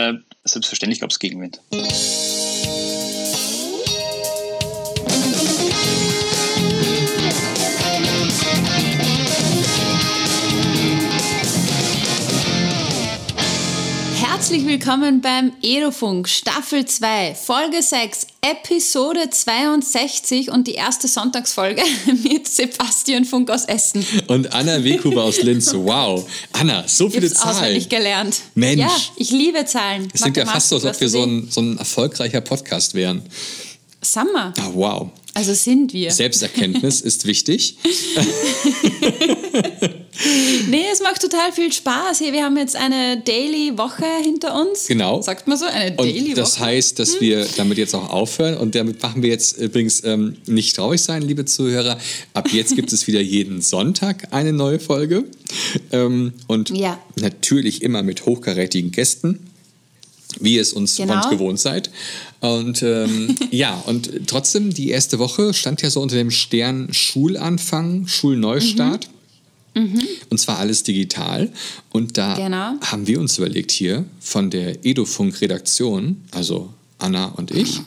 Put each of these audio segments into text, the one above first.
Äh, selbstverständlich gab es Gegenwind. Herzlich willkommen beim Edofunk Staffel 2, Folge 6, Episode 62 und die erste Sonntagsfolge mit Sebastian Funk aus Essen. Und Anna Wekuber aus Linz. Wow. Anna, so viele ich Zahlen. auswendig gelernt. Mensch. Ja, ich liebe Zahlen. Es klingt ja fast so, als ob wir so ein, so ein erfolgreicher Podcast wären. Summer. Ah, wow. Also sind wir. Selbsterkenntnis ist wichtig. Nee, es macht total viel Spaß. Hier, wir haben jetzt eine Daily-Woche hinter uns. Genau. Sagt man so, eine Daily-Woche. Das heißt, dass wir damit jetzt auch aufhören. Und damit machen wir jetzt übrigens ähm, nicht traurig sein, liebe Zuhörer. Ab jetzt gibt es wieder jeden Sonntag eine neue Folge. Ähm, und Ja. natürlich immer mit hochkarätigen Gästen. Wie ihr es uns Genau. gewohnt seid. Und ähm, ja, und trotzdem, die erste Woche stand ja so unter dem Stern Schulanfang, Schulneustart. Und zwar alles digital. Und da Genau. haben wir uns überlegt hier von der Edofunk-Redaktion, also Anna und ich, ich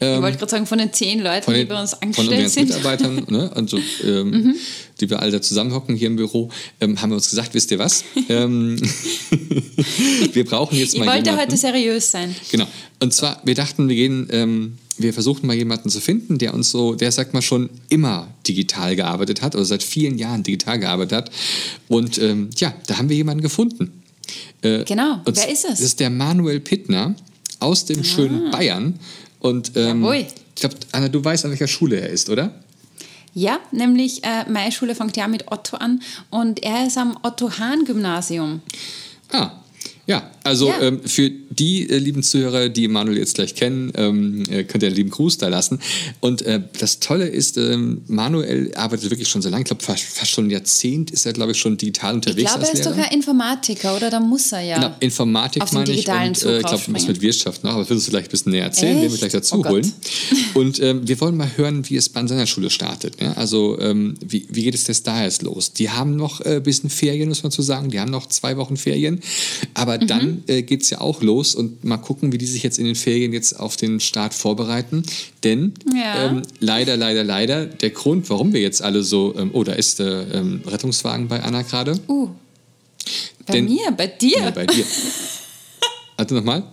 ähm, wollte gerade sagen, von den zehn Leuten, von, die den, bei uns von angestellt unseren sind. Mitarbeitern, ne, also, ähm, Mhm. die wir alle da zusammenhocken hier im Büro, ähm, haben wir uns gesagt, wisst ihr was? ähm, wir brauchen jetzt Ich mal wollte jemanden. heute seriös sein. Genau. Und zwar, wir dachten, wir gehen, ähm, wir versuchen mal jemanden zu finden, der uns so, der sagt mal schon immer digital gearbeitet hat oder seit vielen Jahren digital gearbeitet hat. Und ähm, ja, da haben wir jemanden gefunden. Äh, Genau. und Wer ist es? Das ist der Manuel Pittner aus dem schönen Bayern. Und ähm, Jawohl. ich glaube, Anna, du weißt, an welcher Schule er ist, oder? Ja, nämlich äh, meine Schule fängt ja mit Otto an und er ist am Otto-Hahn-Gymnasium. Ah, ja, also Ja. Ähm, für die äh, lieben Zuhörer, die Manuel jetzt gleich kennen, ähm, äh, könnt ihr einen lieben Gruß da lassen. Und äh, das Tolle ist, ähm, Manuel arbeitet wirklich schon so lange, ich glaube fast, fast schon ein Jahrzehnt ist er, glaube ich, schon digital Ich unterwegs glaube, er ist sogar Informatiker, oder? Da muss er ja. Genau, Informatik auf meine ich digitalen und Zug äh, ich glaube, was mit Wirtschaft noch, aber das würdest du gleich ein bisschen näher erzählen, den wir gleich dazu Oh holen. Und ähm, wir wollen mal hören, wie es bei seiner Schule startet. Ne? Also ähm, wie, wie geht es jetzt da jetzt los? Die haben noch äh, ein bisschen Ferien, muss man zu sagen, die haben noch zwei Wochen Ferien, aber Mhm. dann äh, geht es ja auch los und mal gucken, wie die sich jetzt in den Ferien jetzt auf den Start vorbereiten. Denn Ja. ähm, leider, leider, leider, der Grund, warum wir jetzt alle so, ähm, oh, da ist der ähm, Rettungswagen bei Anna gerade. Uh, bei Denn- mir, bei dir. Ja, bei dir. Warte nochmal.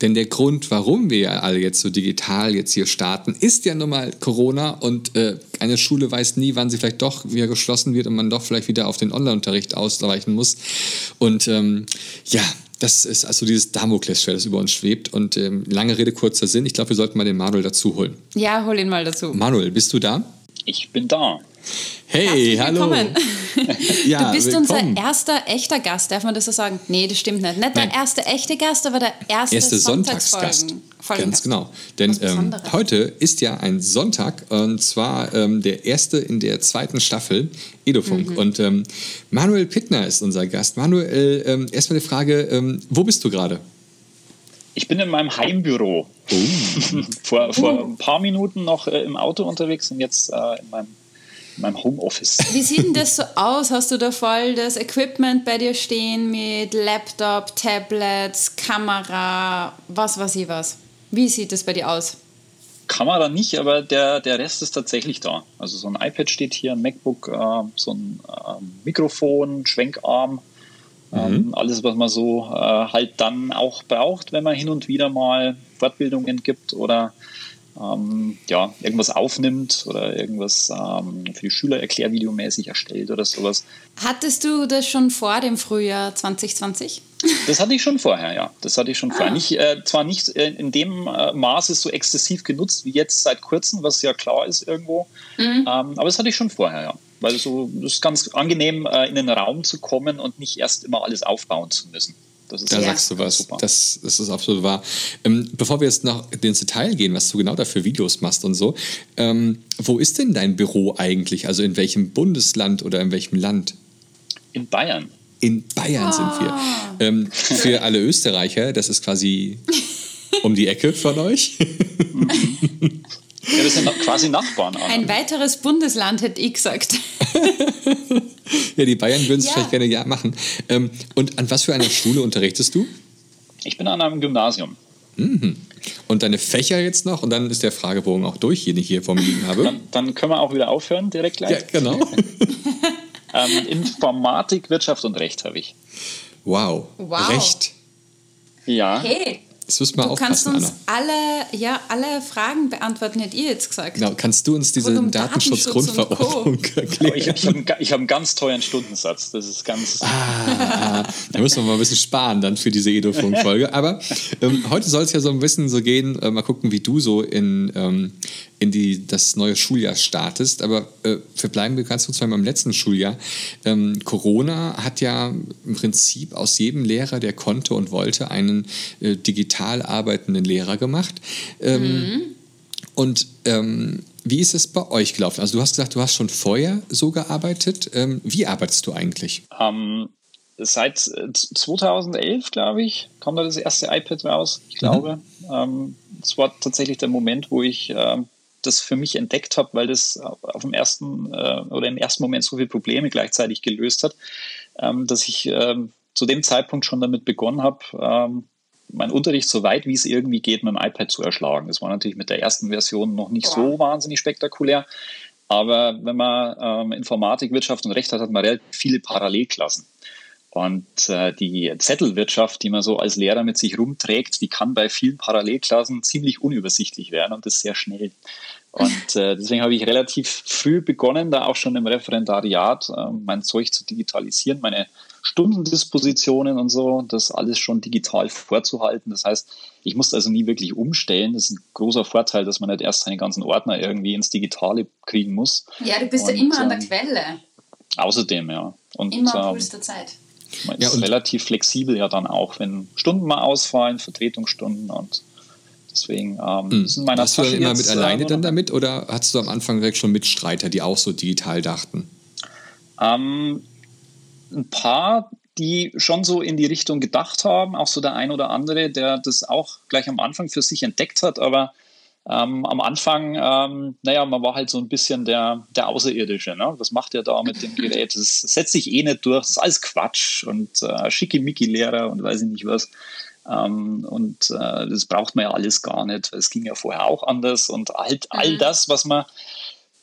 Denn der Grund, warum wir ja alle jetzt so digital jetzt hier starten, ist ja nun mal Corona und äh, eine Schule weiß nie, wann sie vielleicht doch wieder geschlossen wird und man doch vielleicht wieder auf den Online-Unterricht ausweichen muss. Und ähm, ja, das ist also dieses Damoklesschwert, das über uns schwebt. Und ähm, lange Rede, kurzer Sinn. Ich glaube, wir sollten mal den Manuel dazu holen. ja, hol ihn mal dazu. Manuel, bist du da? Ich bin da. Hey, hallo. Ja, Du bist willkommen. unser erster echter Gast, darf man das so sagen? Nee, das stimmt nicht. Nicht der Nein. erste echte Gast, aber der erste, erste Sonntagsgast. Ganz genau. Denn ähm, heute ist ja ein Sonntag und zwar ähm, der erste in der zweiten Staffel Edofunk. Mhm. Und ähm, Manuel Pittner ist unser Gast. Manuel, ähm, erstmal die Frage, ähm, wo bist du gerade? Ich bin in meinem Heimbüro. Oh. vor, vor ein paar Minuten noch äh, im Auto unterwegs und jetzt äh, in, meinem, in meinem Homeoffice. Wie sieht denn das so aus? Hast du da voll das Equipment bei dir stehen mit Laptop, Tablets, Kamera, was weiß ich was? Wie sieht das bei dir aus? Kamera nicht, aber der, der Rest ist tatsächlich da. Also so ein iPad steht hier, ein MacBook, äh, so ein ähm, Mikrofon, Schwenkarm. Ähm, alles, was man so äh, halt dann auch braucht, wenn man hin und wieder mal Fortbildungen gibt oder ähm, ja, irgendwas aufnimmt oder irgendwas ähm, für die Schüler erklärvideomäßig erstellt oder sowas. Hattest du das schon vor dem Frühjahr 2020? Das hatte ich schon vorher, ja. Das hatte ich schon vorher. Nicht, äh, zwar nicht äh, in dem äh, Maße so exzessiv genutzt wie jetzt seit kurzem, was ja klar ist irgendwo, ähm, aber das hatte ich schon vorher, ja. Weil so, das ist ganz angenehm, äh, in den Raum zu kommen und nicht erst immer alles aufbauen zu müssen. Das ist Da ja sagst du was. Super. Das, das ist absolut wahr. Ähm, bevor wir jetzt noch ins Detail gehen, was du genau da für Videos machst und so, ähm, wo ist denn dein Büro eigentlich? Also in welchem Bundesland oder in welchem Land? in Bayern. In Bayern sind wir. Ähm, für alle Österreicher, das ist quasi um die Ecke von euch. Ja, wir sind quasi Nachbarn. Anna. Ein weiteres Bundesland, hätte ich gesagt. ja, die Bayern würden es Ja. vielleicht gerne ja machen. Ähm, und an was für einer Schule unterrichtest du? Ich bin an einem Gymnasium. Mhm. Und deine Fächer jetzt noch? Und dann ist der Fragebogen auch durch, den ich hier vor mir liegen habe. Dann, dann können wir auch wieder aufhören, direkt gleich. Ja, genau. ähm, Informatik, Wirtschaft und Recht habe ich. Wow. Wow. Recht. Ja. Hey, Das müssen wir du kannst uns Anna. alle, ja, alle Fragen beantworten, hätte ihr jetzt gesagt. Genau, kannst du uns diese um Datenschutz und Datenschutzgrundverordnung Aber erklären? ich habe einen, ich hab einen ganz teuren Stundensatz. Das ist ganz. Ah, da müssen wir mal ein bisschen sparen dann für diese Edofunk-Folge. Aber ähm, heute soll es ja so ein bisschen so gehen, äh, mal gucken, wie du so in, ähm, in die, das neue Schuljahr startest. Aber äh, wir bleiben ganz kurz beim letzten Schuljahr. Ähm, Corona hat ja im Prinzip aus jedem Lehrer, der konnte und wollte, einen äh, digital arbeitenden Lehrer gemacht. Ähm, Und ähm, wie ist es bei euch gelaufen? Also du hast gesagt, du hast schon vorher so gearbeitet. Ähm, wie arbeitest du eigentlich? Ähm, seit äh, 2011, glaube ich, kam da das erste iPad raus. Ich glaube, ähm, das war tatsächlich der Moment, wo ich ähm, das für mich entdeckt habe, weil das auf dem ersten äh, oder im ersten Moment so viele Probleme gleichzeitig gelöst hat, ähm, dass ich ähm, zu dem Zeitpunkt schon damit begonnen habe, ähm, meinen Unterricht so weit wie es irgendwie geht mit dem iPad zu erschlagen. Das war natürlich mit der ersten Version noch nicht so wahnsinnig spektakulär. Aber wenn man ähm, Informatik, Wirtschaft und Recht hat, hat man relativ viele Parallelklassen. Und äh, die Zettelwirtschaft, die man so als Lehrer mit sich rumträgt, die kann bei vielen Parallelklassen ziemlich unübersichtlich werden und das sehr schnell. Und äh, deswegen habe ich relativ früh begonnen, da auch schon im Referendariat äh, mein Zeug zu digitalisieren, meine Stundendispositionen und so, das alles schon digital vorzuhalten. Das heißt, ich musste also nie wirklich umstellen. Das ist ein großer Vorteil, dass man nicht erst seine ganzen Ordner irgendwie ins Digitale kriegen muss. Ja, du bist ja Und, immer an der ähm, Quelle. Außerdem, ja. Und Immer am ähm, Puls der Zeit. Man Ja, ist relativ flexibel ja dann auch, wenn Stunden mal ausfallen, Vertretungsstunden und deswegen ähm, Hm. ist in meiner Warst du Tasche immer jetzt, mit alleine äh, dann damit oder hattest du am Anfang direkt schon Mitstreiter, die auch so digital dachten? Ähm, ein paar, die schon so in die Richtung gedacht haben, auch so der ein oder andere, der das auch gleich am Anfang für sich entdeckt hat, aber ähm, am Anfang, ähm, naja, man war halt so ein bisschen der, der Außerirdische. Ne? Was macht er da mit dem Gerät? Das setzt sich eh nicht durch, das ist alles Quatsch und äh, Schickimicki-Lehrer und weiß ich nicht was. Ähm, und äh, das braucht man ja alles gar nicht. Es ging ja vorher auch anders und halt all das, was man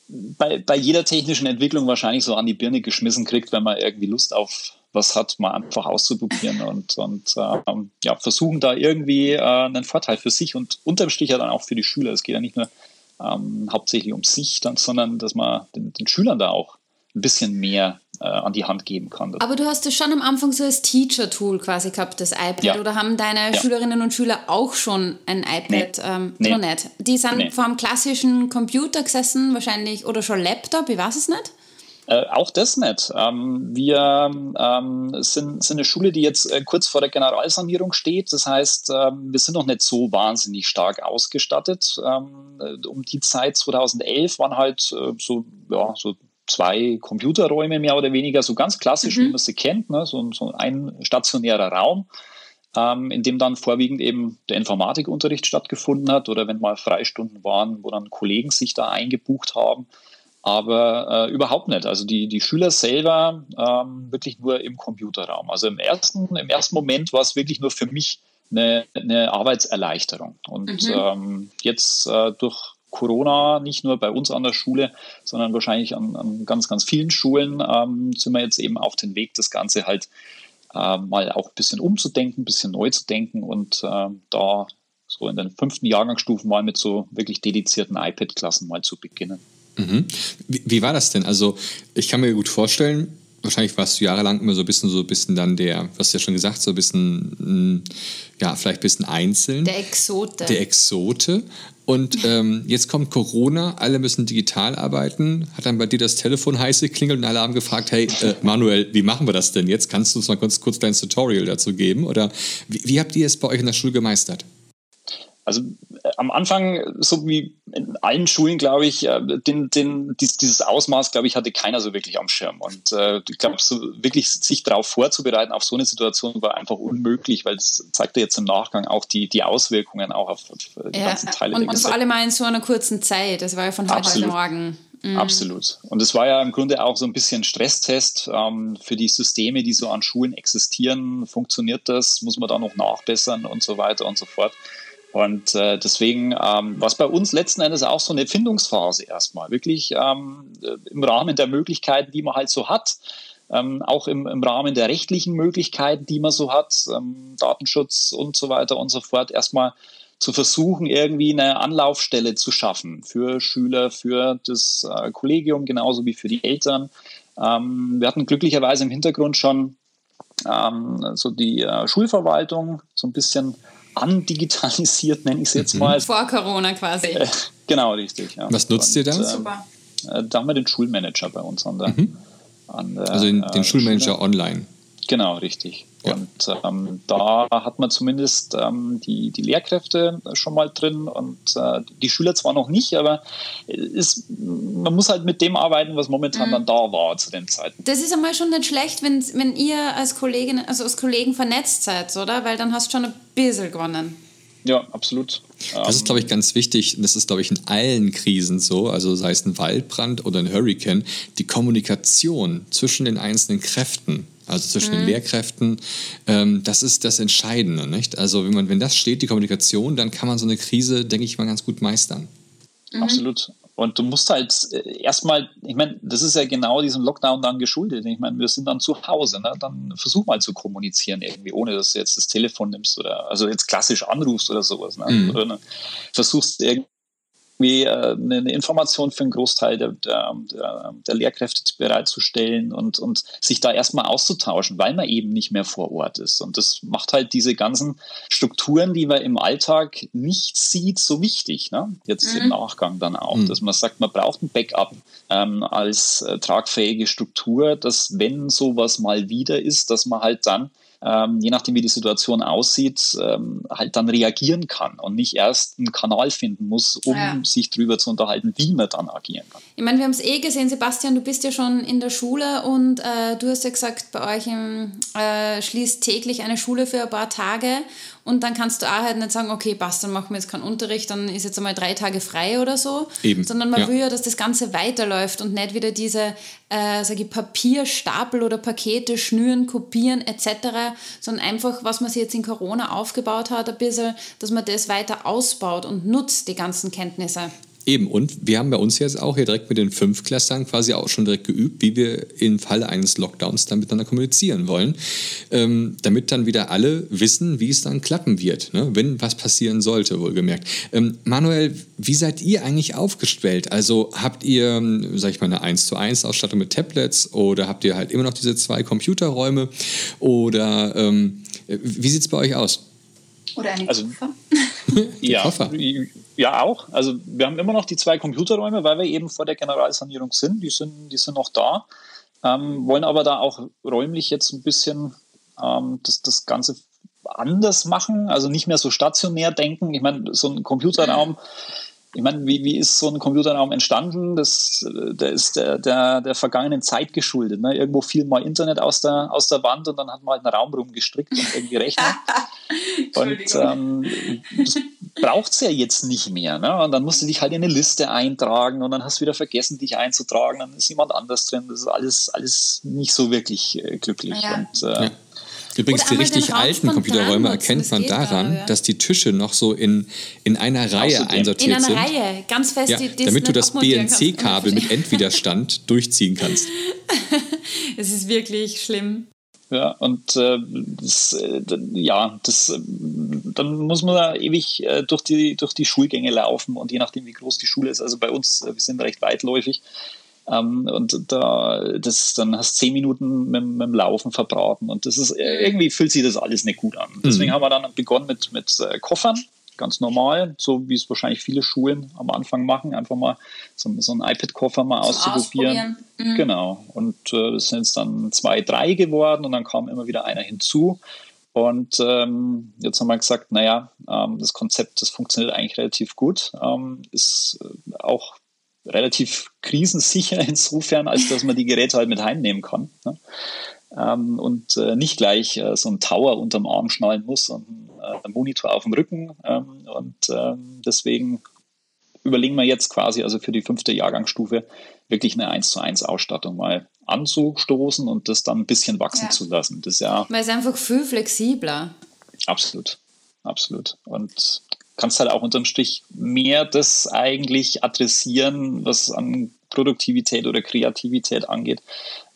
bei, bei jeder technischen Entwicklung wahrscheinlich so an die Birne geschmissen kriegt, wenn man irgendwie Lust auf was hat, mal einfach auszuprobieren und, und ähm, ja, versuchen da irgendwie äh, einen Vorteil für sich und unterm Strich ja dann auch für die Schüler. Es geht ja nicht nur ähm, hauptsächlich um sich, dann, sondern dass man den, den Schülern da auch ein bisschen mehr äh, an die Hand geben kann. Aber du hast es schon am Anfang so als Teacher-Tool quasi gehabt, das iPad. Ja. Oder haben deine Ja. Schülerinnen und Schüler auch schon ein iPad? Nee. Ähm, Nee. Noch nicht. Die sind Nee. vor einem klassischen Computer gesessen, wahrscheinlich, oder schon Laptop, ich weiß es nicht. Äh, auch das nicht. Ähm, wir ähm, sind, sind eine Schule, die jetzt äh, kurz vor der Generalsanierung steht. Das heißt, ähm, wir sind noch nicht so wahnsinnig stark ausgestattet. Ähm, äh, um die Zeit 2011 waren halt äh, so, ja, so zwei Computerräume mehr oder weniger, so ganz klassisch, wie man sie kennt, ne? so, so ein stationärer Raum. Ähm, in dem dann vorwiegend eben der Informatikunterricht stattgefunden hat oder wenn mal Freistunden waren, wo dann Kollegen sich da eingebucht haben aber äh, überhaupt nicht. Also die, die Schüler selber ähm, wirklich nur im Computerraum. Also im ersten, im ersten Moment war es wirklich nur für mich eine, eine Arbeitserleichterung. Und ähm, jetzt äh, durch Corona, nicht nur bei uns an der Schule, sondern wahrscheinlich an, an ganz, ganz vielen Schulen, ähm, sind wir jetzt eben auf den Weg, das Ganze halt äh, mal auch ein bisschen umzudenken, ein bisschen neu zu denken und äh, da so in den fünften Jahrgangsstufen mal mit so wirklich dedizierten iPad-Klassen mal zu beginnen. Mhm. Wie, wie war das denn? Also, ich kann mir gut vorstellen, wahrscheinlich warst du jahrelang immer so ein bisschen, so ein bisschen dann der, was du ja schon gesagt, so ein bisschen, mh, ja, vielleicht ein bisschen einzeln. Der Exote. der Exote. Und ähm, jetzt kommt Corona, alle müssen digital arbeiten. Hat dann bei dir das Telefon heiß geklingelt und alle haben gefragt, hey äh, Manuel, wie machen wir das denn jetzt? Kannst du uns mal kurz, kurz ein Tutorial dazu geben? Oder wie, wie habt ihr es bei euch in der Schule gemeistert? Also äh, am Anfang, so wie in allen Schulen, glaube ich, äh, den, den, dies, dieses Ausmaß, glaube ich, hatte keiner so wirklich am Schirm. Und äh, ich glaube, so wirklich sich darauf vorzubereiten auf so eine Situation war einfach unmöglich, weil das zeigt ja jetzt im Nachgang auch die, die Auswirkungen auch auf, auf die ja. ganzen Teile und, der und vor allem in so einer kurzen Zeit. Das war ja von heute auf morgen. Mhm. Absolut. Und es war ja im Grunde auch so ein bisschen Stresstest ähm, für die Systeme, die so an Schulen existieren. Funktioniert das? Muss man da noch nachbessern und so weiter und so fort. Und äh, deswegen ähm, war es bei uns letzten Endes auch so eine Findungsphase erstmal, wirklich ähm, im Rahmen der Möglichkeiten, die man halt so hat, ähm, auch im, im Rahmen der rechtlichen Möglichkeiten, die man so hat, ähm, Datenschutz und so weiter und so fort, erstmal zu versuchen, irgendwie eine Anlaufstelle zu schaffen für Schüler, für das äh, Kollegium, genauso wie für die Eltern. Ähm, wir hatten glücklicherweise im Hintergrund schon ähm, so die äh, Schulverwaltung so ein bisschen andigitalisiert, nenne ich es jetzt mhm. mal. Vor Corona quasi. Äh, genau, richtig. Ja. Was nutzt Und, ihr da? Super. Äh, da haben wir den Schulmanager bei uns an der. Mhm. An der also den, den Schulmanager Schule. online. Genau, richtig. Ja. Und ähm, da hat man zumindest ähm, die, die Lehrkräfte schon mal drin und äh, die Schüler zwar noch nicht, aber ist, man muss halt mit dem arbeiten, was momentan mhm. dann da war zu den Zeiten. Das ist einmal schon nicht schlecht, wenn, wenn ihr als Kollegin, also als Kollegen vernetzt seid, oder? Weil dann hast du schon ein bisschen gewonnen. Ja, absolut. Das ist, glaube ich, ganz wichtig. Das ist, glaube ich, in allen Krisen so, also sei es ein Waldbrand oder ein Hurricane, die Kommunikation zwischen den einzelnen Kräften also zwischen mhm. den Lehrkräften. Ähm, das ist das Entscheidende. Nicht? Also wenn, man, wenn das steht, die Kommunikation, dann kann man so eine Krise, denke ich mal, ganz gut meistern. Mhm. Absolut. Und du musst halt äh, erstmal, ich meine, das ist ja genau diesem Lockdown dann geschuldet. Ich meine, wir sind dann zu Hause, ne? dann versuch mal zu kommunizieren irgendwie, ohne dass du jetzt das Telefon nimmst oder also jetzt klassisch anrufst oder sowas. Ne? Mhm. Oder ne? versuchst irgendwie irgendwie äh, eine Information für einen Großteil der, der, der, der Lehrkräfte bereitzustellen und, und sich da erstmal auszutauschen, weil man eben nicht mehr vor Ort ist. Und das macht halt diese ganzen Strukturen, die man im Alltag nicht sieht, so wichtig. Ne? Jetzt mhm. im Nachgang dann auch, mhm. dass man sagt, man braucht ein Backup ähm, als äh, tragfähige Struktur, dass wenn sowas mal wieder ist, dass man halt dann ähm, je nachdem, wie die Situation aussieht, ähm, halt dann reagieren kann und nicht erst einen Kanal finden muss, um ja. sich darüber zu unterhalten, wie man dann agieren kann. Ich meine, wir haben es eh gesehen, Sebastian, du bist ja schon in der Schule und äh, du hast ja gesagt, bei euch im, äh, schließt täglich eine Schule für ein paar Tage und dann kannst du auch halt nicht sagen, okay, passt, dann machen wir jetzt keinen Unterricht, dann ist jetzt einmal drei Tage frei oder so. Eben. Sondern man ja. will ja, dass das Ganze weiterläuft und nicht wieder diese äh, sage ich, Papierstapel oder Pakete schnüren, kopieren etc., sondern einfach, was man sich jetzt in Corona aufgebaut hat, ein bisschen, dass man das weiter ausbaut und nutzt, die ganzen Kenntnisse. Eben, und wir haben bei uns jetzt auch hier direkt mit den Fünfklässlern quasi auch schon direkt geübt, wie wir im Falle eines Lockdowns dann miteinander kommunizieren wollen, ähm, damit dann wieder alle wissen, wie es dann klappen wird, ne? wenn was passieren sollte, wohlgemerkt. Ähm, Manuel, wie seid ihr eigentlich aufgestellt? Also habt ihr, sag ich mal, eine 1 zu 1 Ausstattung mit Tablets oder habt ihr halt immer noch diese zwei Computerräume oder ähm, wie sieht es bei euch aus? Oder eine also, Koffer? ja, Koffer. ja, auch. Also wir haben immer noch die zwei Computerräume, weil wir eben vor der Generalsanierung sind. Die sind, die sind noch da. Ähm, wollen aber da auch räumlich jetzt ein bisschen ähm, das, das Ganze anders machen, also nicht mehr so stationär denken. Ich meine, so ein Computerraum ich meine, wie, wie ist so ein Computerraum entstanden? Das, der ist der, der, der vergangenen Zeit geschuldet. Ne? Irgendwo fiel mal Internet aus der, aus der Wand und dann hat man halt einen Raum rumgestrickt und irgendwie Rechner. und ähm, das braucht es ja jetzt nicht mehr. Ne? Und dann musst du dich halt in eine Liste eintragen und dann hast du wieder vergessen, dich einzutragen. Dann ist jemand anders drin. Das ist alles, alles nicht so wirklich äh, glücklich. Ja. Und, äh, ja. Übrigens, die richtig alten Computerräume erkennt man daran, ja. dass die Tische noch so in, in einer Reihe einsortiert sind. In einer sind. Reihe, ganz fest. Ja, die, damit du das BNC-Kabel mit Endwiderstand durchziehen kannst. Es ist wirklich schlimm. Ja, und äh, das, äh, ja, das, äh, dann muss man da ewig äh, durch, die, durch die Schulgänge laufen und je nachdem, wie groß die Schule ist, also bei uns, äh, wir sind recht weitläufig, ähm, und da, das, dann hast du zehn Minuten mit, mit, dem Laufen verbraten. Und das ist, irgendwie fühlt sich das alles nicht gut an. Deswegen mhm. haben wir dann begonnen mit, mit äh, Koffern, ganz normal, so wie es wahrscheinlich viele Schulen am Anfang machen, einfach mal so, so einen iPad-Koffer mal auszuprobieren. Mhm. Genau. Und äh, das sind jetzt dann zwei, drei geworden und dann kam immer wieder einer hinzu. Und ähm, jetzt haben wir gesagt, naja, ähm, das Konzept, das funktioniert eigentlich relativ gut, ähm, ist äh, auch relativ krisensicher insofern, als dass man die Geräte halt mit heimnehmen kann. Ne? Ähm, und äh, nicht gleich äh, so ein Tower unterm Arm schnallen muss und äh, ein Monitor auf dem Rücken. Ähm, und ähm, deswegen überlegen wir jetzt quasi, also für die fünfte Jahrgangsstufe, wirklich eine 1 zu 1 Ausstattung mal anzustoßen und das dann ein bisschen wachsen ja. zu lassen. Das ja. Weil es einfach viel flexibler. Absolut, absolut. Und kannst halt auch unterm Strich mehr das eigentlich adressieren, was an Produktivität oder Kreativität angeht,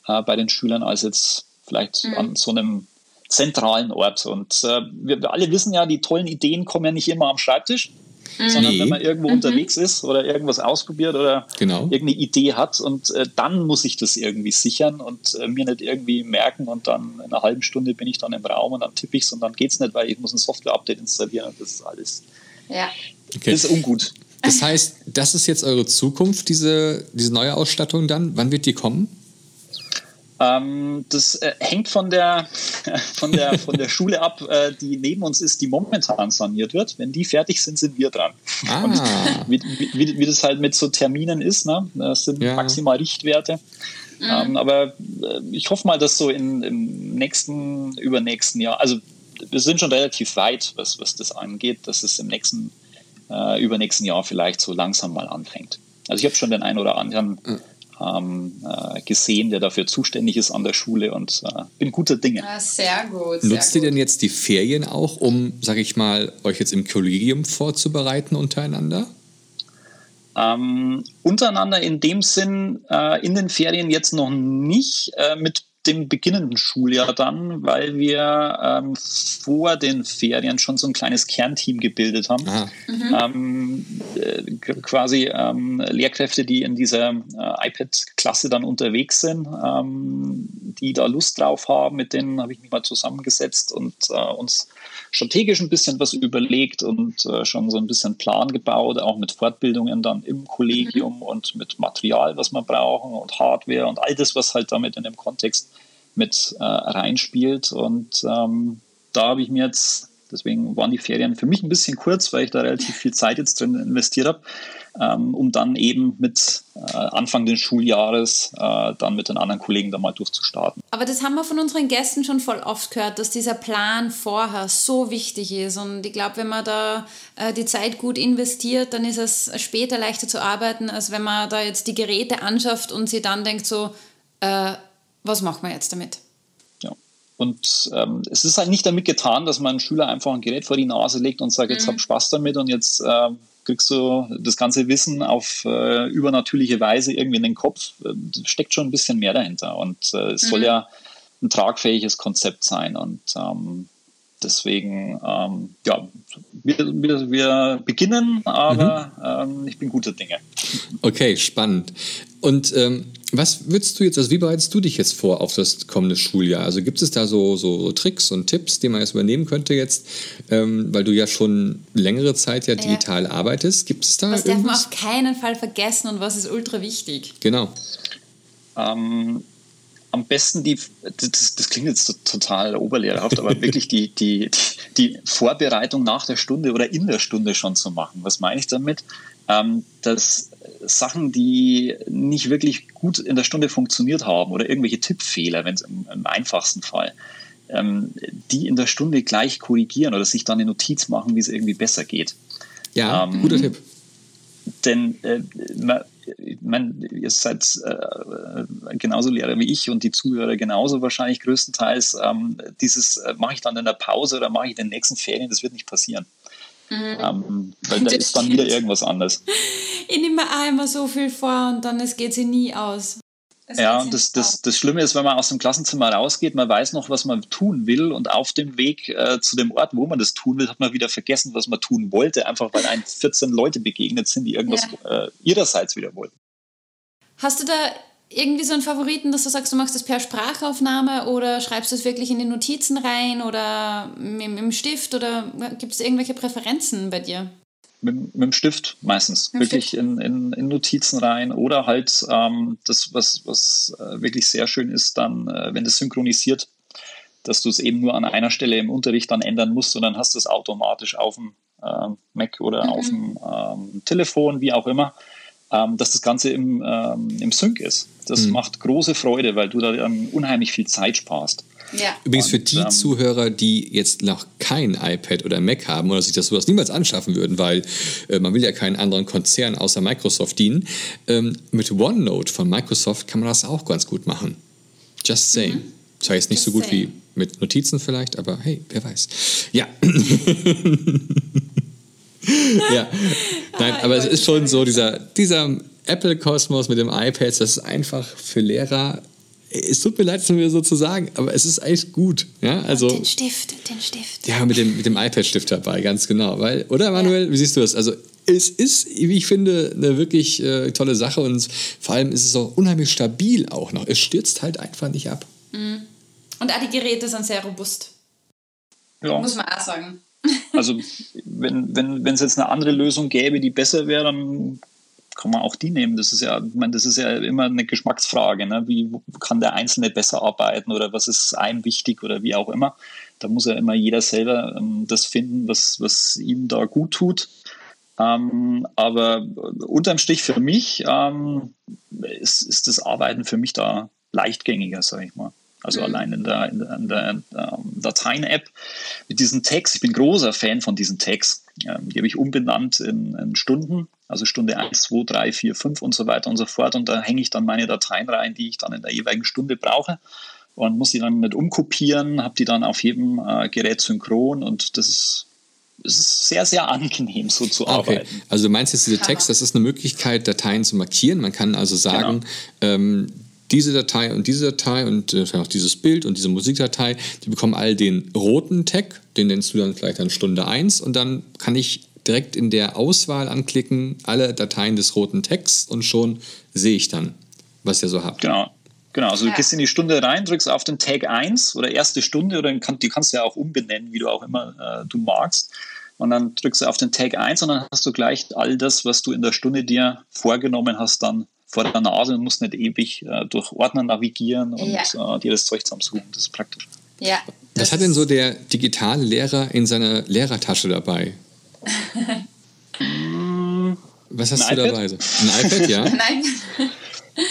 äh, bei den Schülern, als jetzt vielleicht mhm. an so einem zentralen Ort. Und äh, wir, wir alle wissen ja, die tollen Ideen kommen ja nicht immer am Schreibtisch. Mhm. sondern nee. wenn man irgendwo mhm. unterwegs ist oder irgendwas ausprobiert oder genau. irgendeine Idee hat und äh, dann muss ich das irgendwie sichern und äh, mir nicht irgendwie merken und dann in einer halben Stunde bin ich dann im Raum und dann tippe ich es und dann geht es nicht, weil ich muss ein Software-Update installieren und das ist alles. Ja. Okay. Das ist ungut. Das heißt, das ist jetzt eure Zukunft, diese, diese neue Ausstattung dann? Wann wird die kommen? Ähm, das äh, hängt von der, von, der, von der Schule ab, äh, die neben uns ist, die momentan saniert wird. Wenn die fertig sind, sind wir dran. Ah. Wie, wie, wie, das halt mit so Terminen ist, ne? das sind ja. maximal Richtwerte. Mhm. Ähm, aber äh, ich hoffe mal, dass so in, im nächsten, übernächsten Jahr, also wir sind schon relativ weit, was, was das angeht, dass es im nächsten, äh, übernächsten Jahr vielleicht so langsam mal anfängt. Also ich habe schon den einen oder anderen mhm ähm, äh, gesehen, der dafür zuständig ist an der Schule und äh, bin guter Dinge. Ah, sehr gut. Sehr Nutzt gut. ihr denn jetzt die Ferien auch, um, sag ich mal, euch jetzt im Kollegium vorzubereiten untereinander? Ähm, untereinander in dem Sinn äh, in den Ferien jetzt noch nicht äh, mit dem beginnenden Schuljahr dann, weil wir ähm, vor den Ferien schon so ein kleines Kernteam gebildet haben. Mhm. Ähm, äh, quasi ähm, Lehrkräfte, die in dieser äh, iPad-Klasse dann unterwegs sind, ähm, die da Lust drauf haben, mit denen habe ich mich mal zusammengesetzt und äh, uns strategisch ein bisschen was überlegt und äh, schon so ein bisschen Plan gebaut, auch mit Fortbildungen dann im Kollegium mhm. und mit Material, was wir brauchen und Hardware und all das, was halt damit in dem Kontext mit äh, reinspielt. Und ähm, da habe ich mir jetzt, deswegen waren die Ferien für mich ein bisschen kurz, weil ich da relativ viel Zeit jetzt drin investiert habe, ähm, um dann eben mit äh, Anfang des Schuljahres äh, dann mit den anderen Kollegen da mal durchzustarten. Aber das haben wir von unseren Gästen schon voll oft gehört, dass dieser Plan vorher so wichtig ist. Und ich glaube, wenn man da äh, die Zeit gut investiert, dann ist es später leichter zu arbeiten, als wenn man da jetzt die Geräte anschafft und sie dann denkt so, äh, was machen wir jetzt damit? Und ähm, es ist halt nicht damit getan, dass man einem Schüler einfach ein Gerät vor die Nase legt und sagt, mhm. jetzt hab Spaß damit und jetzt äh, kriegst du das ganze Wissen auf äh, übernatürliche Weise irgendwie in den Kopf. Da steckt schon ein bisschen mehr dahinter. Und äh, es mhm. soll ja ein tragfähiges Konzept sein. Und ähm, deswegen, ähm, ja, wir, wir, wir, beginnen, aber mhm. ähm, ich bin guter Dinge. Okay, spannend. Und ähm, was würdest du jetzt, also wie bereitest du dich jetzt vor auf das kommende Schuljahr? Also gibt es da so, so Tricks und Tipps, die man jetzt übernehmen könnte jetzt, ähm, weil du ja schon längere Zeit ja digital ja. arbeitest? Gibt es da Was darf man auf keinen Fall vergessen und was ist ultra wichtig? Genau. Ähm, am besten die, das, das, klingt jetzt total oberlehrerhaft, aber wirklich die, die, die Vorbereitung nach der Stunde oder in der Stunde schon zu machen. Was meine ich damit? Ähm, dass Sachen, die nicht wirklich gut in der Stunde funktioniert haben oder irgendwelche Tippfehler, wenn es im, im, einfachsten Fall, ähm, die in der Stunde gleich korrigieren oder sich dann eine Notiz machen, wie es irgendwie besser geht. Ja, ähm, guter Tipp. Denn äh, man, ich meine, ihr seid äh, genauso Lehrer wie ich und die Zuhörer genauso wahrscheinlich größtenteils. Ähm, dieses äh, mache ich dann in der Pause oder mache ich in den nächsten Ferien, das wird nicht passieren. Mhm. Ähm, weil da ist dann wieder irgendwas anderes. Ich nehme auch immer so viel vor und dann geht sie nie aus. Das ja, und das, das, das Schlimme ist, wenn man aus dem Klassenzimmer rausgeht, man weiß noch, was man tun will und auf dem Weg äh, zu dem Ort, wo man das tun will, hat man wieder vergessen, was man tun wollte, einfach weil ein 14 Leute begegnet sind, die irgendwas ja. äh, ihrerseits wieder wollten. Hast du da irgendwie so einen Favoriten, dass du sagst, du machst das per Sprachaufnahme oder schreibst du es wirklich in die Notizen rein oder im, im Stift oder gibt es irgendwelche Präferenzen bei dir? Mit, mit dem Stift meistens. Mit wirklich Stift. In, in, in, Notizen rein oder halt ähm, das, was, was äh, wirklich sehr schön ist, dann, äh, wenn es synchronisiert, dass du es eben nur an einer Stelle im Unterricht dann ändern musst und dann hast du es automatisch auf dem äh, Mac oder mhm. auf dem ähm, Telefon, wie auch immer, ähm, dass das Ganze im, ähm, im Sync ist. Das mhm. macht große Freude, weil du da dann unheimlich viel Zeit sparst. Ja. Übrigens für die Zuhörer, die jetzt noch kein iPad oder Mac haben oder sich das sowas niemals anschaffen würden, weil äh, man will ja keinen anderen Konzern außer Microsoft dienen, ähm, mit OneNote von Microsoft kann man das auch ganz gut machen. Just saying. Zwar jetzt nicht Just so gut saying. wie mit Notizen vielleicht, aber hey, wer weiß. Ja. ja. Nein, Ah, aber es ist schon so, dieser, dieser Apple-Kosmos mit dem iPad, das ist einfach für Lehrer. Es tut mir leid, es mir so zu sagen, aber es ist echt gut. Ja, also. Den Stift, den Stift. Ja, mit dem, mit dem iPad-Stift dabei, ganz genau. Weil, oder Manuel, wie siehst du das? Also es ist, wie ich finde, eine wirklich äh, tolle Sache und vor allem ist es auch unheimlich stabil auch noch. Es stürzt halt einfach nicht ab. Und auch die Geräte sind sehr robust. Ja. Muss man auch sagen. Also wenn wenn wenn, es jetzt eine andere Lösung gäbe, die besser wäre, dann kann man auch die nehmen. Das ist ja, ich meine, das ist ja immer eine Geschmacksfrage. Ne? Wie kann der Einzelne besser arbeiten oder was ist einem wichtig oder wie auch immer. Da muss ja immer jeder selber ähm, das finden, was, was ihm da gut tut. Ähm, aber unterm Strich für mich ähm, ist, ist das Arbeiten für mich da leichtgängiger, sage ich mal. Also allein in der, in der, in der ähm, Dateien-App mit diesen Tags. Ich bin großer Fan von diesen Tags. Ähm, die habe ich umbenannt in, in Stunden, also Stunde 1, 2, 3, 4, 5 und so weiter und so fort. Und da hänge ich dann meine Dateien rein, die ich dann in der jeweiligen Stunde brauche und muss die dann nicht umkopieren, habe die dann auf jedem äh, Gerät synchron und das ist, das ist sehr, sehr angenehm, so zu Ah, Okay, arbeiten. also du meinst jetzt diese Text, das ist eine Möglichkeit, Dateien zu markieren. Man kann also sagen, ähm, diese Datei und diese Datei und äh, vielleicht auch dieses Bild und diese Musikdatei, die bekommen all den roten Tag, den nennst du dann vielleicht an Stunde 1 und dann kann ich direkt in der Auswahl anklicken, alle Dateien des roten Tags und schon sehe ich dann, was ihr so habt. Genau. Genau, also Ja. du gehst in die Stunde rein, drückst auf den Tag 1 oder erste Stunde oder die kannst du ja auch umbenennen, wie du auch immer äh, du magst. Und dann drückst du auf den Tag 1 und dann hast du gleich all das, was du in der Stunde dir vorgenommen hast, dann vor der Nase und musst nicht ewig äh, durch Ordner navigieren und Ja. äh, dir das Zeug zusammensuchen. Das ist praktisch. Ja. Was hat denn so der digitale Lehrer in seiner Lehrertasche dabei? Was hast Ein du iPad? dabei? Ein iPad, ja? Nein.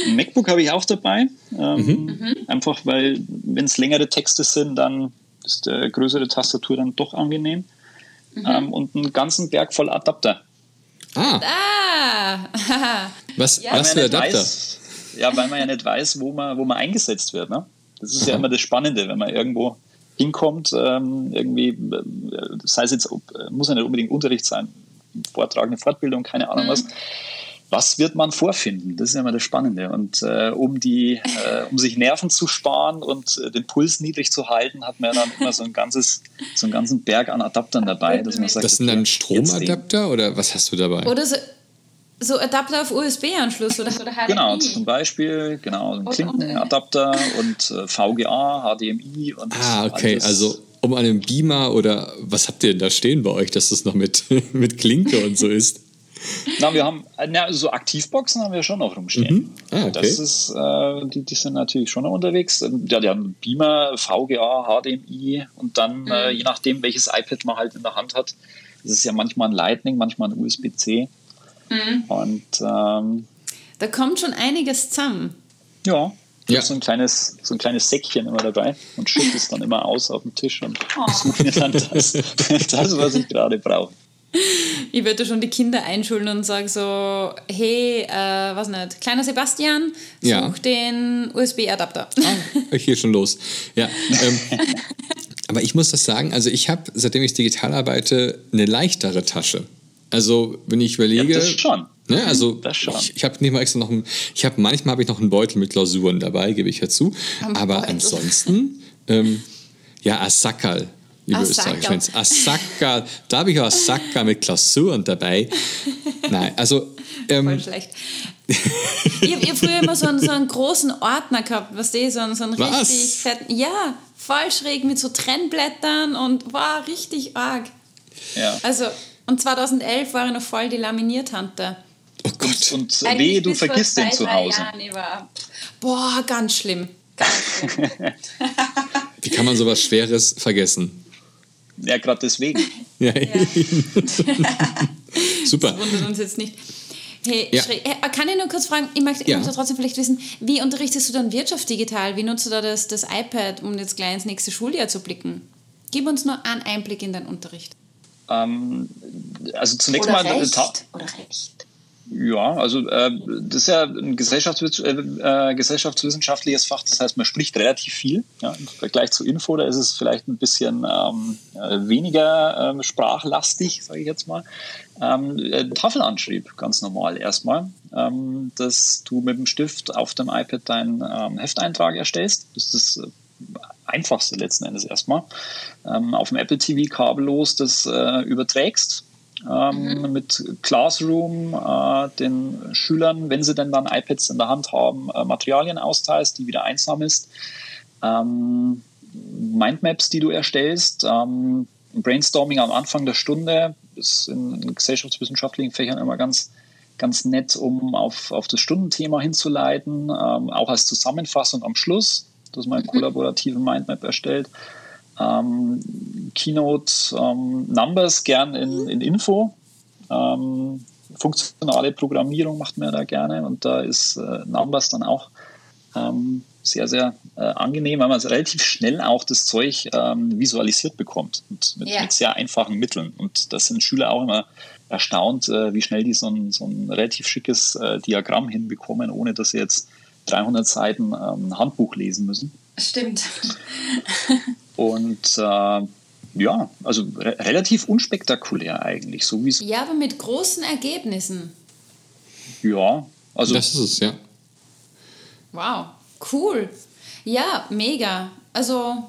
Ein MacBook habe ich auch dabei. Ähm, Mhm. Einfach weil, wenn es längere Texte sind, dann ist die größere Tastatur dann doch angenehm. Mhm. Ähm, und einen ganzen Berg voll Adapter. Ah, Ah, was, Ja. was für Adapter? Weiß, ja, weil man ja nicht weiß, wo man, wo man eingesetzt wird. Ne? Das ist ja immer das Spannende, wenn man irgendwo hinkommt, ähm, irgendwie, äh, sei es jetzt, ob- äh, muss ja nicht unbedingt Unterricht sein, Vortrag, eine Fortbildung, keine Ahnung was. Was wird man vorfinden? Das ist ja immer das Spannende. Und äh, um, die, äh, um sich Nerven zu sparen und äh, den Puls niedrig zu halten, hat man ja dann immer so ein ganzes, so einen ganzen Berg an Adaptern dabei, dass man sagt, Das sind dann. Stromadapter oder was hast du dabei? oder so, so Adapter auf USB-Anschluss oder, oder HDMI. Genau, zum Beispiel, genau, ein Klinkenadapter und äh, VGA, HDMI und Ah, okay, alles. also um einen Beamer oder was habt ihr denn da stehen bei euch, dass das noch mit, mit Klinke und so ist? Na, wir haben, äh, na, so Aktivboxen haben wir schon noch rumstehen. Mhm. Ah, okay. Das ist, äh, die, die sind natürlich schon noch unterwegs. Ähm, Ja, die haben Beamer, VGA, HDMI und dann, äh, Mhm. je nachdem, welches iPad man halt in der Hand hat, das ist ja manchmal ein Lightning, manchmal ein USB-C. Mhm. Und ähm, Da kommt schon einiges zusammen. ja, ich Ja. habe so ein kleines, so ein kleines Säckchen immer dabei und schütte es dann immer aus auf den Tisch und Oh. suche mir dann das, das, was ich gerade brauche. Ich würde schon die Kinder einschulen und sage so, hey, äh, was nicht, kleiner Sebastian, such Ja. den USB-Adapter. Ich gehe schon los. Ja. Ähm, aber ich muss das sagen, also ich habe, seitdem ich digital arbeite, eine leichtere Tasche. Also wenn ich überlege, Ja, das schon. Ne, also Das schon. ich, ich habe nicht mal extra noch einen, ich habe manchmal habe ich noch einen Beutel mit Klausuren dabei, gebe ich ja zu. Aber Beutel. ansonsten, ähm, ja, Asakal, liebe. Österreicher-Fans. Asakal, da habe ich auch Asakal mit Klausuren dabei. Nein, also ähm, Voll schlecht. ich habe hab früher immer so einen, so einen großen Ordner gehabt, was du, so einen, so einen Was? richtig fetten, ja, voll schräg mit so Trennblättern und war richtig arg. Ja. Also, und 2011 war ich noch voll die Laminiertante. oh Gott, Und Eigentlich wehe, du vergisst den zu Hause. Boah, ganz schlimm. Ganz schlimm. wie kann man sowas Schweres vergessen? Ja, gerade deswegen. Ja. Super. wundert uns jetzt nicht. Hey, ja. hey, kann ich nur kurz fragen, ich möchte, ja. möchte trotzdem vielleicht wissen, wie unterrichtest du dann Wirtschaft digital? Wie nutzt du da das, das iPad, um jetzt gleich ins nächste Schuljahr zu blicken? Gib uns nur einen Einblick in deinen Unterricht. Ähm, also zunächst oder mal. Recht, oder Recht. Ja, also äh, das ist ja ein Gesellschafts äh, äh, gesellschaftswissenschaftliches Fach, das heißt, man spricht relativ viel. Ja, Im Vergleich zu Info, da ist es vielleicht ein bisschen ähm, äh, weniger ähm, sprachlastig, sage ich jetzt mal. Ähm, äh, Tafelanschrieb, ganz normal erstmal, ähm, dass du mit dem Stift auf dem iPad deinen ähm, Hefteintrag erstellst. Das ist äh, einfachste letzten Endes erstmal. Ähm, auf dem Apple TV kabellos das überträgst ähm, mhm. mit Classroom äh, den Schülern, wenn sie denn dann iPads in der Hand haben, äh, Materialien austeilst, die wieder einsammelst. Ähm, Mindmaps, die du erstellst, ähm, Brainstorming am Anfang der Stunde ist in, in gesellschaftswissenschaftlichen Fächern immer ganz, ganz nett, um auf, auf das Stundenthema hinzuleiten, ähm, auch als Zusammenfassung am Schluss, dass man einen mhm. kollaborativen Mindmap erstellt ähm, Keynote ähm, Numbers gern in, in Info. Ähm, funktionale Programmierung macht man da gerne und da ist äh, Numbers dann auch ähm, sehr, sehr äh, angenehm, weil man relativ schnell auch das Zeug ähm, visualisiert bekommt und mit, yeah. mit, sehr einfachen Mitteln. Und das sind Schüler auch immer erstaunt, äh, wie schnell die so ein, so ein relativ schickes äh, Diagramm hinbekommen, ohne dass sie jetzt 300 Seiten ähm, Handbuch lesen müssen. Stimmt. Und äh, ja, also re relativ unspektakulär eigentlich, so wie es. Ja, aber mit großen Ergebnissen. Ja, also. Das ist es, ja. Wow, cool. Ja, mega. Also,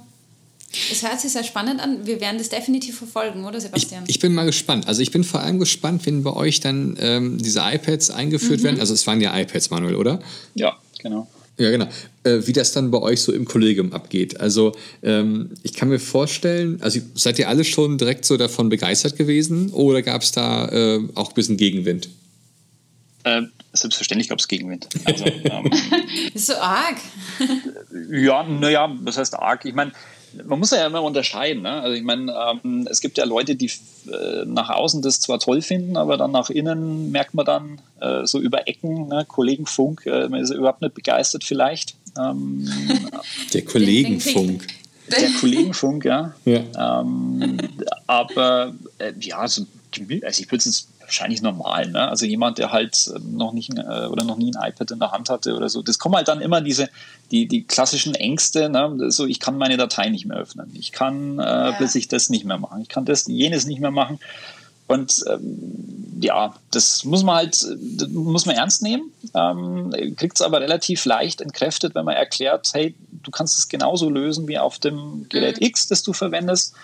es hört sich sehr spannend an. Wir werden das definitiv verfolgen, oder Sebastian? Ich, ich, bin mal gespannt. Also ich bin vor allem gespannt, wenn bei euch dann ähm, diese iPads eingeführt mhm. werden. Also es waren ja iPads, Manuel, oder? Ja, genau. Ja, genau. Äh, wie das dann bei euch so im Kollegium abgeht. Also ähm, ich kann mir vorstellen, also seid ihr alle schon direkt so davon begeistert gewesen oder gab es da äh, auch ein bisschen Gegenwind? Äh, selbstverständlich gab es Gegenwind. Also, ähm, ist so arg. ja, naja, was heißt arg? Ich meine, man muss ja immer unterscheiden. Ne? Also ich meine, ähm, es gibt ja Leute, die äh, nach außen das zwar toll finden, aber dann nach innen merkt man dann äh, so über Ecken, ne? Kollegenfunk, äh, man ist überhaupt nicht begeistert vielleicht. Ähm, der Kollegenfunk. Der Kollegenfunk, ja. ja. Ähm, aber äh, ja, also, also ich würde es jetzt wahrscheinlich normal. Ne? Also jemand, der halt ähm, noch nicht äh, oder noch nie ein iPad in der Hand hatte oder so. Das kommen halt dann immer diese, die, die klassischen Ängste, ne? so ich kann meine Datei nicht mehr öffnen, ich kann äh, ja. plötzlich das nicht mehr machen, ich kann das, jenes nicht mehr machen. Und ähm, ja, das muss man halt, das muss man ernst nehmen, ähm, kriegt es aber relativ leicht entkräftet, wenn man erklärt, hey, du kannst es genauso lösen wie auf dem Gerät mhm. X, das du verwendest.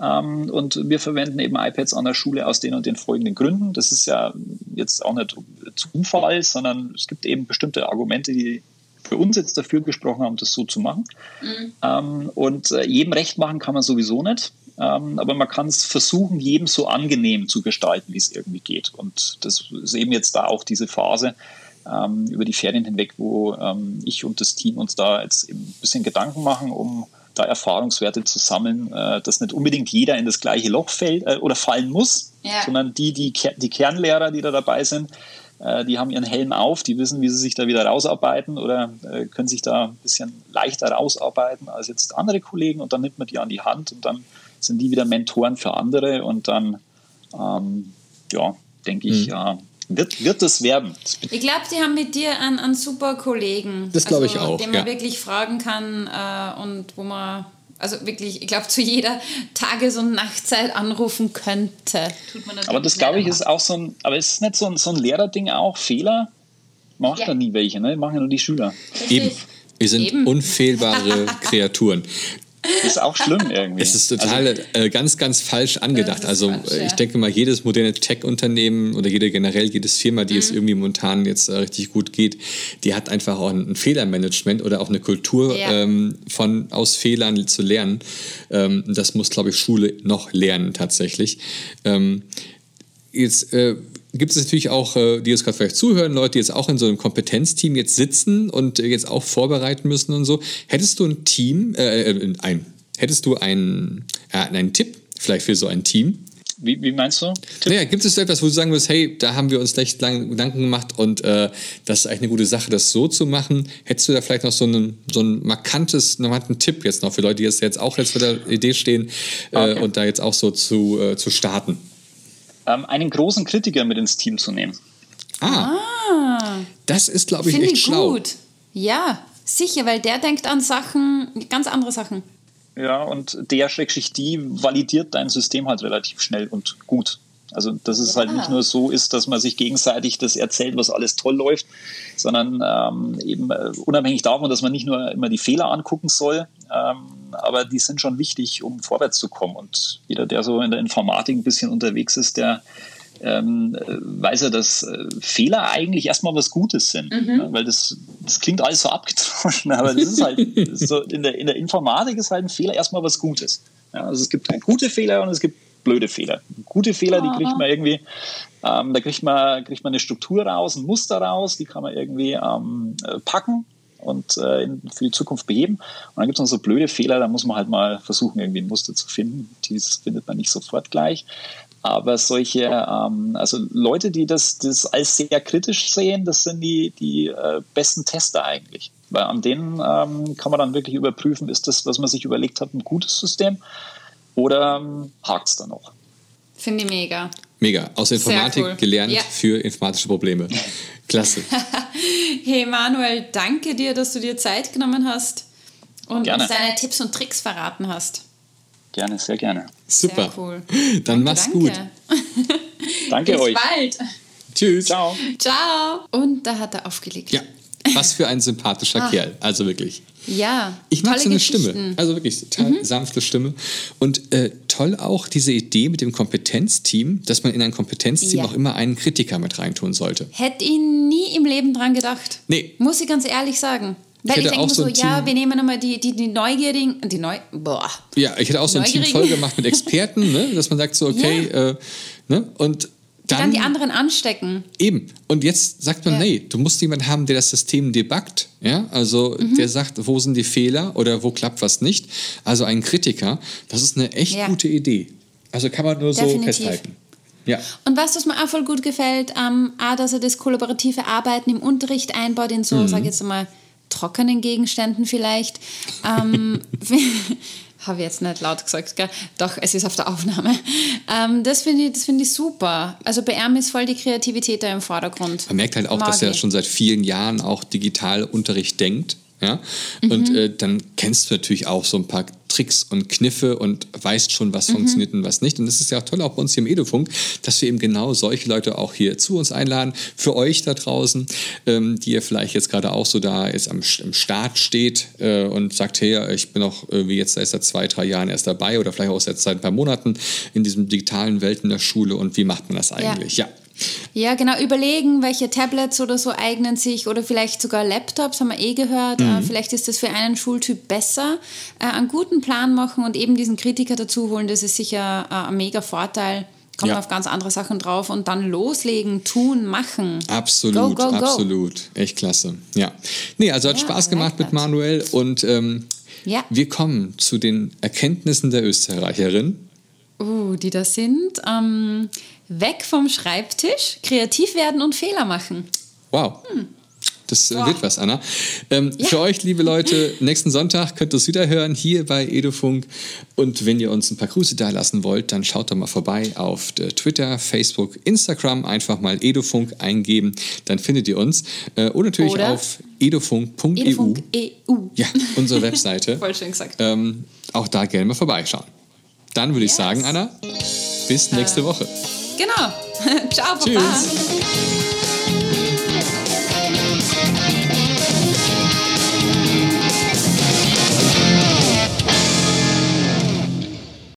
Ähm, und wir verwenden eben iPads an der Schule aus den und den folgenden Gründen. Das ist ja jetzt auch nicht Zufall, sondern es gibt eben bestimmte Argumente, die für uns jetzt dafür gesprochen haben, das so zu machen. Mhm. Ähm, und äh, jedem recht machen kann man sowieso nicht. Ähm, aber man kann es versuchen, jedem so angenehm zu gestalten, wie es irgendwie geht. Und das ist eben jetzt da auch diese Phase, über die Ferien hinweg, wo ich und das Team uns da jetzt eben ein bisschen Gedanken machen, um da Erfahrungswerte zu sammeln, äh, dass nicht unbedingt jeder in das gleiche Loch fällt äh, oder fallen muss, ja. sondern die, die, die Kernlehrer, die da dabei sind, äh, die haben ihren Helm auf, die wissen, wie sie sich da wieder rausarbeiten oder äh, können sich da ein bisschen leichter rausarbeiten als jetzt andere Kollegen und dann nimmt man die an die Hand und dann sind die wieder Mentoren für andere und dann, ähm, ja, denke ich, mhm. ja, wird, wird das werden. Ich glaube, die haben mit dir einen, einen super Kollegen. Das glaube also, ich auch. Den man ja. wirklich fragen kann äh, und wo man, also wirklich, ich glaube, zu jeder Tages- und Nachtzeit anrufen könnte. aber das glaube ich ist auch so ein, aber ist es nicht so ein, so ein Lehrerding auch? Fehler? Macht ja. da nie welche, ne? Machen ja nur die Schüler. Eben. Wir sind Eben. unfehlbare Kreaturen. Ist auch schlimm irgendwie. Es ist total also, äh, ganz, ganz falsch angedacht. Also falsch, ja. ich denke mal, jedes moderne Tech-Unternehmen oder jede generell, jedes Firma, die mhm. es irgendwie momentan jetzt äh, richtig gut geht, die hat einfach auch ein, ein Fehlermanagement oder auch eine Kultur ja. ähm, von aus Fehlern zu lernen. Ähm, das muss, glaube ich, Schule noch lernen tatsächlich. Ähm, jetzt äh, gibt es natürlich auch, äh, die jetzt gerade vielleicht zuhören, Leute, die jetzt auch in so einem Kompetenzteam jetzt sitzen und äh, jetzt auch vorbereiten müssen und so. Hättest du ein Team, äh, äh ein, hättest du einen, äh, einen Tipp vielleicht für so ein Team? Wie, wie meinst du? Naja, gibt es etwas, wo du sagen würdest, hey, da haben wir uns recht lange Gedanken gemacht und äh, das ist eigentlich eine gute Sache, das so zu machen. Hättest du da vielleicht noch so einen, so ein markantes, markanten Tipp jetzt noch für Leute, die jetzt auch jetzt vor der Idee stehen äh, okay. und da jetzt auch so zu, zu starten? Ähm, einen großen Kritiker mit ins Team zu nehmen. Ah, ah das ist, glaube ich, echt ich schlau. gut. Ja, sicher, weil der denkt an Sachen, ganz andere Sachen. Ja, und der Schrägstrich die validiert dein System halt relativ schnell und gut. Also, dass es ja. halt nicht nur so ist, dass man sich gegenseitig das erzählt, was alles toll läuft, sondern ähm, eben äh, unabhängig davon, dass man nicht nur immer die Fehler angucken soll, ähm, aber die sind schon wichtig, um vorwärts zu kommen. Und jeder, der so in der Informatik ein bisschen unterwegs ist, der ähm, weiß er, dass äh, Fehler eigentlich erstmal was Gutes sind. Mhm. Ne? Weil das, das klingt alles so abgedroschen, aber das ist halt so in der, in der Informatik ist halt ein Fehler erstmal was Gutes. Ja, also es gibt halt gute Fehler und es gibt blöde Fehler. Gute Fehler, die kriegt man irgendwie, ähm, da kriegt man, kriegt man eine Struktur raus, ein Muster raus, die kann man irgendwie ähm, äh, packen und äh, für die Zukunft beheben. Und dann gibt es noch so blöde Fehler, da muss man halt mal versuchen, irgendwie ein Muster zu finden. Dieses findet man nicht sofort gleich. Aber solche, ähm, also Leute, die das, das als sehr kritisch sehen, das sind die, die äh, besten Tester eigentlich. Weil an denen ähm, kann man dann wirklich überprüfen, ist das, was man sich überlegt hat, ein gutes System oder ähm, hakt es da noch? Finde ich mega. Mega. Aus Informatik cool. gelernt ja. für informatische Probleme. Klasse. hey Manuel, danke dir, dass du dir Zeit genommen hast und uns deine Tipps und Tricks verraten hast. Gerne, sehr gerne. Super. Sehr cool. Dann danke, mach's danke. gut. danke Bis euch. Bis bald. Tschüss. Ciao. Ciao. Und da hat er aufgelegt. Ja. Was für ein sympathischer ah. Kerl. Also wirklich. Ja. Ich mag seine Stimme. Also wirklich total mhm. sanfte Stimme. Und äh, toll auch diese Idee mit dem Kompetenzteam, dass man in ein Kompetenzteam ja. auch immer einen Kritiker mit reintun sollte. Hätte ihn nie im Leben dran gedacht. Nee. Muss ich ganz ehrlich sagen. Weil ich, ich denke so, so ja, wir nehmen nochmal die, die, die Neugierigen, die Neu... Boah. Ja, ich hätte auch so ein Team voll gemacht mit Experten, ne? dass man sagt so, okay, ja. äh, ne? und dann, dann, die anderen anstecken. Eben. Und jetzt sagt man, ja. nee, du musst jemanden haben, der das System debuggt. Ja? Also mhm. der sagt, wo sind die Fehler oder wo klappt was nicht. Also ein Kritiker, das ist eine echt ja. gute Idee. Also kann man nur Definitiv. so festhalten. Ja. Und was, was mir auch voll gut gefällt, ähm, auch, dass er das kollaborative Arbeiten im Unterricht einbaut in so, mhm. sag ich jetzt mal, trockenen Gegenständen vielleicht. Ähm, Habe ich jetzt nicht laut gesagt, gell? Doch, es ist auf der Aufnahme. Ähm, das finde ich, find ich super. Also bei ihm ist voll die Kreativität da im Vordergrund. Man merkt halt auch, Mag dass er schon seit vielen Jahren auch Digitalunterricht denkt. Ja? Mhm. Und äh, dann kennst du natürlich auch so ein paar Tricks und Kniffe und weißt schon, was mhm. funktioniert und was nicht. Und das ist ja auch toll auch bei uns hier im Edufunk, dass wir eben genau solche Leute auch hier zu uns einladen. Für euch da draußen, ähm, die ihr vielleicht jetzt gerade auch so da ist, am, am Start steht äh, und sagt, hey, ich bin auch wie jetzt seit zwei, drei Jahren erst dabei oder vielleicht auch seit ein paar Monaten in diesem digitalen Welt in der Schule und wie macht man das eigentlich? ja. ja. Ja, genau. Überlegen, welche Tablets oder so eignen sich oder vielleicht sogar Laptops, haben wir eh gehört. Mhm. Äh, vielleicht ist das für einen Schultyp besser. Äh, einen guten Plan machen und eben diesen Kritiker dazu holen, das ist sicher äh, ein mega Vorteil. Kommt ja. auf ganz andere Sachen drauf und dann loslegen, tun, machen. Absolut, go, go, go. absolut. Echt klasse. Ja. Nee, also hat ja, Spaß gemacht mit Manuel und ähm, ja. wir kommen zu den Erkenntnissen der Österreicherin. Uh, die da sind. Ähm, Weg vom Schreibtisch, kreativ werden und Fehler machen. Wow. Hm. Das äh, wird was, Anna. Ähm, ja. Für euch, liebe Leute, nächsten Sonntag könnt ihr es wieder hören hier bei Edufunk. Und wenn ihr uns ein paar Grüße da lassen wollt, dann schaut doch mal vorbei auf äh, Twitter, Facebook, Instagram. Einfach mal Edufunk eingeben, dann findet ihr uns. Äh, und natürlich Oder auf edufunk.eu. Edufunk EU. Ja, unsere Webseite. Voll schön gesagt. Ähm, auch da gerne mal vorbeischauen. Dann würde yes. ich sagen, Anna, bis nächste Woche. Genau. Ciao, Papa. Tschüss.